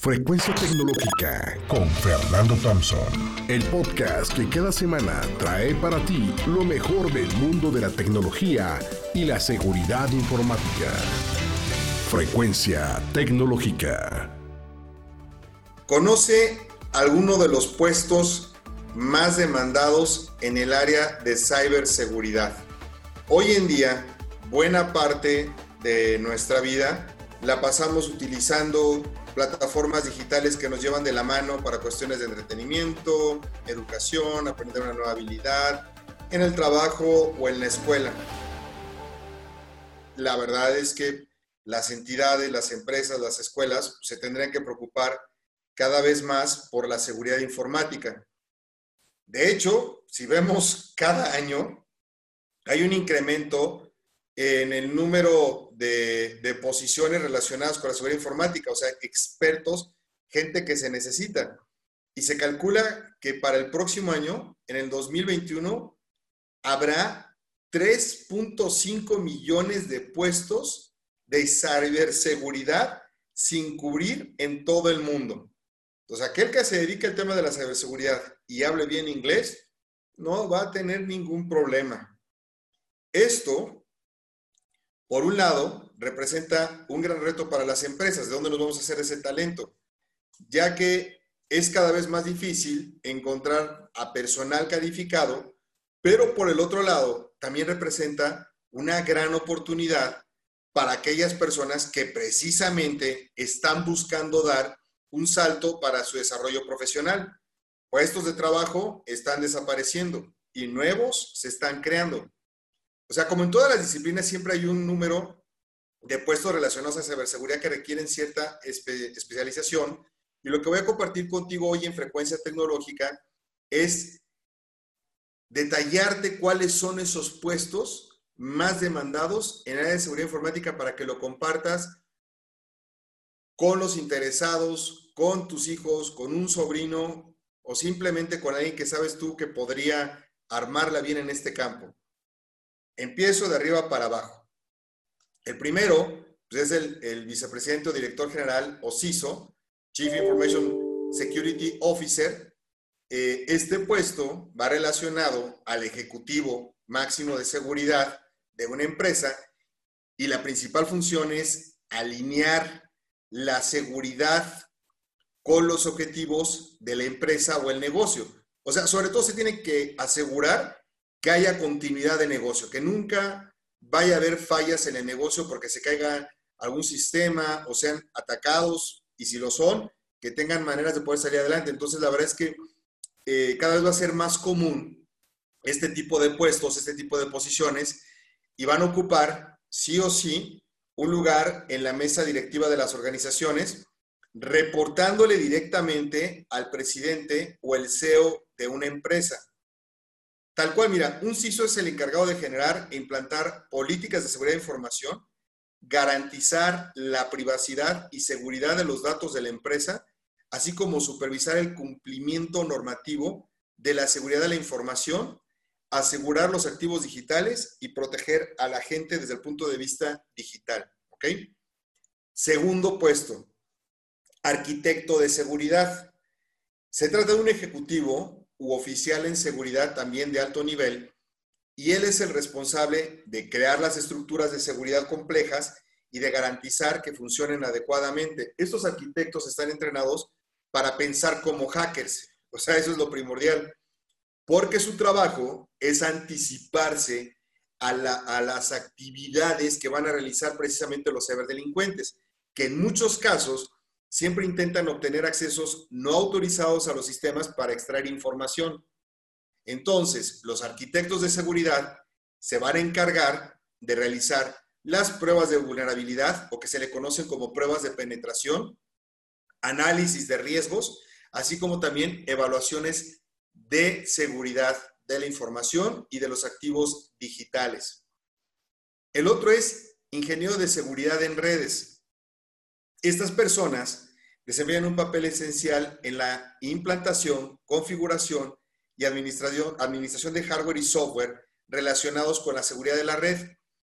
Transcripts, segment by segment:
Frecuencia Tecnológica con Fernando Thompson. El podcast que cada semana trae para ti lo mejor del mundo de la tecnología y la seguridad informática. Frecuencia Tecnológica. ¿Conoce alguno de los puestos más demandados en el área de ciberseguridad? Hoy en día, buena parte de nuestra vida la pasamos utilizando plataformas digitales que nos llevan de la mano para cuestiones de entretenimiento, educación, aprender una nueva habilidad, en el trabajo o en la escuela. La verdad es que las entidades, las empresas, las escuelas se tendrían que preocupar cada vez más por la seguridad informática. De hecho, si vemos cada año, hay un incremento en el número de, posiciones relacionadas con la seguridad informática, o sea, expertos, gente que se necesita. Y se calcula que para el próximo año, en el 2021, habrá 3.5 millones de puestos de ciberseguridad sin cubrir en todo el mundo. Entonces, aquel que se dedique al tema de la ciberseguridad y hable bien inglés, no va a tener ningún problema. Esto por un lado, representa un gran reto para las empresas, ¿de dónde nos vamos a hacer ese talento? Ya que es cada vez más difícil encontrar a personal calificado, pero por el otro lado, también representa una gran oportunidad para aquellas personas que precisamente están buscando dar un salto para su desarrollo profesional. Puestos de trabajo están desapareciendo y nuevos se están creando. O sea, como en todas las disciplinas, siempre hay un número de puestos relacionados a ciberseguridad que requieren cierta especialización. Y lo que voy a compartir contigo hoy en Frecuencia Tecnológica es detallarte cuáles son esos puestos más demandados en el área de seguridad informática para que lo compartas con los interesados, con tus hijos, con un sobrino o simplemente con alguien que sabes tú que podría armarla bien en este campo. Empiezo de arriba para abajo. El primero pues, es el, vicepresidente o director general o CISO, Chief Information Security Officer. Eh, este puesto va relacionado al ejecutivo máximo de seguridad de una empresa y la principal función es alinear la seguridad con los objetivos de la empresa o el negocio. O sea, sobre todo se tiene que asegurar que haya continuidad de negocio, que nunca vaya a haber fallas en el negocio porque se caiga algún sistema o sean atacados y si lo son, que tengan maneras de poder salir adelante. Entonces, la verdad es que eh, cada vez va a ser más común este tipo de puestos, este tipo de posiciones y van a ocupar sí o sí un lugar en la mesa directiva de las organizaciones, reportándole directamente al presidente o el CEO de una empresa. Tal cual, mira, un CISO es el encargado de generar e implantar políticas de seguridad de información, garantizar la privacidad y seguridad de los datos de la empresa, así como supervisar el cumplimiento normativo de la seguridad de la información, asegurar los activos digitales y proteger a la gente desde el punto de vista digital. ¿Ok? Segundo puesto, arquitecto de seguridad. Se trata de un ejecutivo u oficial en seguridad también de alto nivel, y él es el responsable de crear las estructuras de seguridad complejas y de garantizar que funcionen adecuadamente. Estos arquitectos están entrenados para pensar como hackers, o sea, eso es lo primordial, porque su trabajo es anticiparse a, a las actividades que van a realizar precisamente los ciberdelincuentes, que en muchos casos siempre intentan obtener accesos no autorizados a los sistemas para extraer información. Entonces, los arquitectos de seguridad se van a encargar de realizar las pruebas de vulnerabilidad o que se le conocen como pruebas de penetración, análisis de riesgos, así como también evaluaciones de seguridad de la información y de los activos digitales. El otro es ingeniero de seguridad en redes. Estas personas desempeñan un papel esencial en la implantación, configuración y administración, de hardware y software relacionados con la seguridad de la red.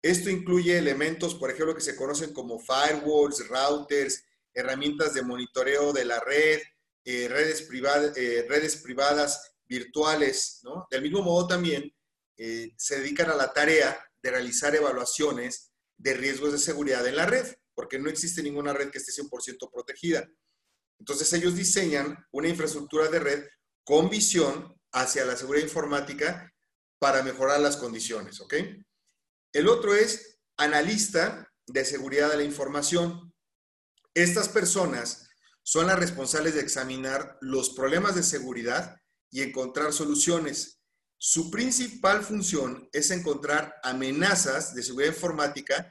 Esto incluye elementos, por ejemplo, que se conocen como firewalls, routers, herramientas de monitoreo de la red, eh, redes, privadas, eh, redes privadas virtuales. Del mismo modo también se dedican a la tarea de realizar evaluaciones de riesgos de seguridad en la red, porque no existe ninguna red que esté 100% protegida. Entonces ellos diseñan una infraestructura de red con visión hacia la seguridad informática para mejorar las condiciones, ¿ok? El otro es analista de seguridad de la información. Estas personas son las responsables de examinar los problemas de seguridad y encontrar soluciones. Su principal función es encontrar amenazas de seguridad informática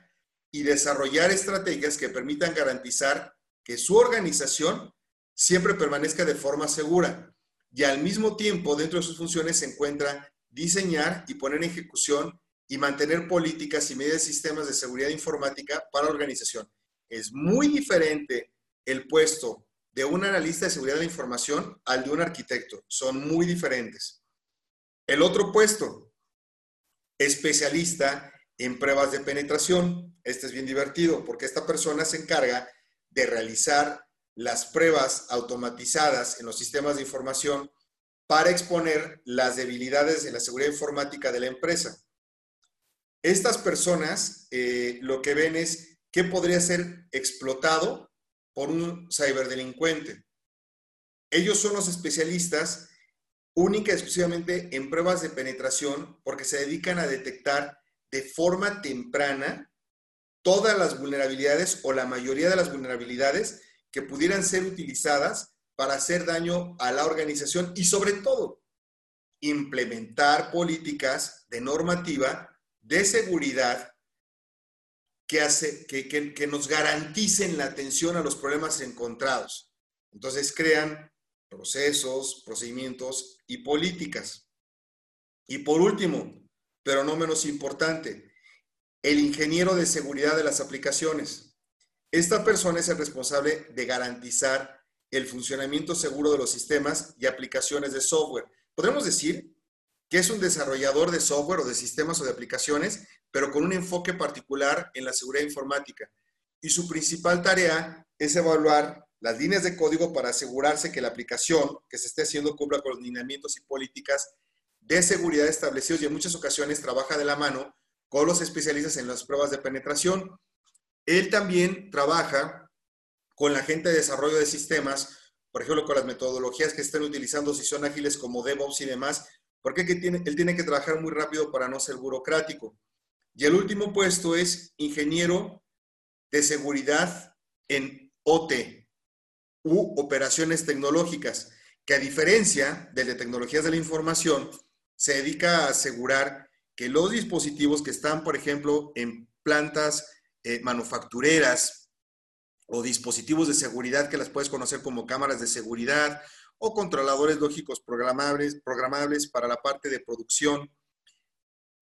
y desarrollar estrategias que permitan garantizar que su organización siempre permanezca de forma segura y al mismo tiempo dentro de sus funciones se encuentra diseñar y poner en ejecución y mantener políticas y medidas de sistemas de seguridad informática para la organización. Es muy diferente el puesto de un analista de seguridad de la información al de un arquitecto. Son muy diferentes. El otro puesto, especialista en pruebas de penetración. Este es bien divertido porque esta persona se encarga de realizar las pruebas automatizadas en los sistemas de información para exponer las debilidades de la seguridad informática de la empresa. Estas personas eh, lo que ven es qué podría ser explotado por un ciberdelincuente. Ellos son los especialistas única exclusivamente en pruebas de penetración porque se dedican a detectar de forma temprana todas las vulnerabilidades o la mayoría de las vulnerabilidades que pudieran ser utilizadas para hacer daño a la organización y sobre todo implementar políticas de normativa de seguridad que, hace, que, que, nos garanticen la atención a los problemas encontrados. Entonces crean procesos, procedimientos y políticas. Y por último, pero no menos importante, el ingeniero de seguridad de las aplicaciones. Esta persona es el responsable de garantizar el funcionamiento seguro de los sistemas y aplicaciones de software. Podemos decir que es un desarrollador de software o de sistemas o de aplicaciones, pero con un enfoque particular en la seguridad informática. Y su principal tarea es evaluar las líneas de código para asegurarse que la aplicación que se esté haciendo cumpla con los lineamientos y políticas de seguridad establecidos y en muchas ocasiones trabaja de la mano con los especialistas en las pruebas de penetración. Él también trabaja con la gente de desarrollo de sistemas, por ejemplo, con las metodologías que estén utilizando, si son ágiles como DevOps y demás, porque él tiene que trabajar muy rápido para no ser burocrático. Y el último puesto es ingeniero de seguridad en OT u operaciones tecnológicas, que a diferencia de, de tecnologías de la información, se dedica a asegurar que los dispositivos que están, por ejemplo, en plantas eh, manufactureras o dispositivos de seguridad que las puedes conocer como cámaras de seguridad o controladores lógicos programables, programables para la parte de producción,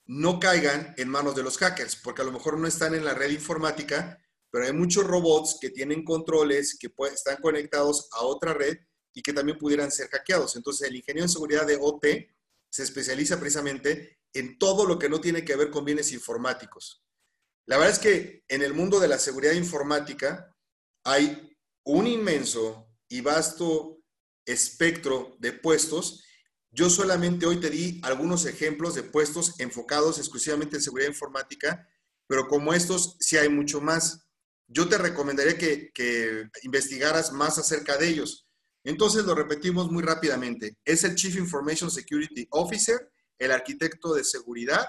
no caigan en manos de los hackers, porque a lo mejor no están en la red informática, pero hay muchos robots que tienen controles que están conectados a otra red y que también pudieran ser hackeados. Entonces, el ingeniero de seguridad de OT se especializa precisamente en todo lo que no tiene que ver con bienes informáticos. La verdad es que en el mundo de la seguridad informática hay un inmenso y vasto espectro de puestos. Yo solamente hoy te di algunos ejemplos de puestos enfocados exclusivamente en seguridad informática, pero como estos sí hay mucho más. Yo te recomendaría que, que investigaras más acerca de ellos. Entonces lo repetimos muy rápidamente. Es el Chief Information Security Officer, el arquitecto de seguridad,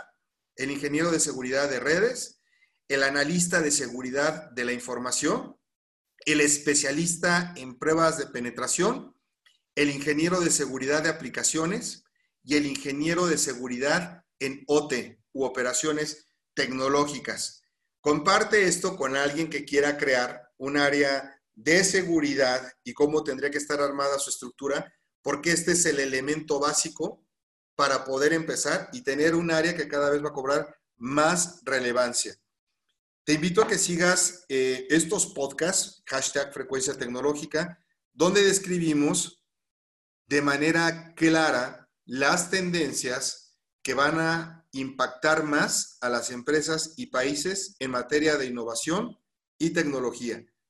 el ingeniero de seguridad de redes, el analista de seguridad de la información, el especialista en pruebas de penetración, el ingeniero de seguridad de aplicaciones y el ingeniero de seguridad en OT u operaciones tecnológicas. Comparte esto con alguien que quiera crear un área de seguridad y cómo tendría que estar armada su estructura, porque este es el elemento básico para poder empezar y tener un área que cada vez va a cobrar más relevancia. Te invito a que sigas eh, estos podcasts, hashtag frecuencia tecnológica, donde describimos de manera clara las tendencias que van a impactar más a las empresas y países en materia de innovación y tecnología.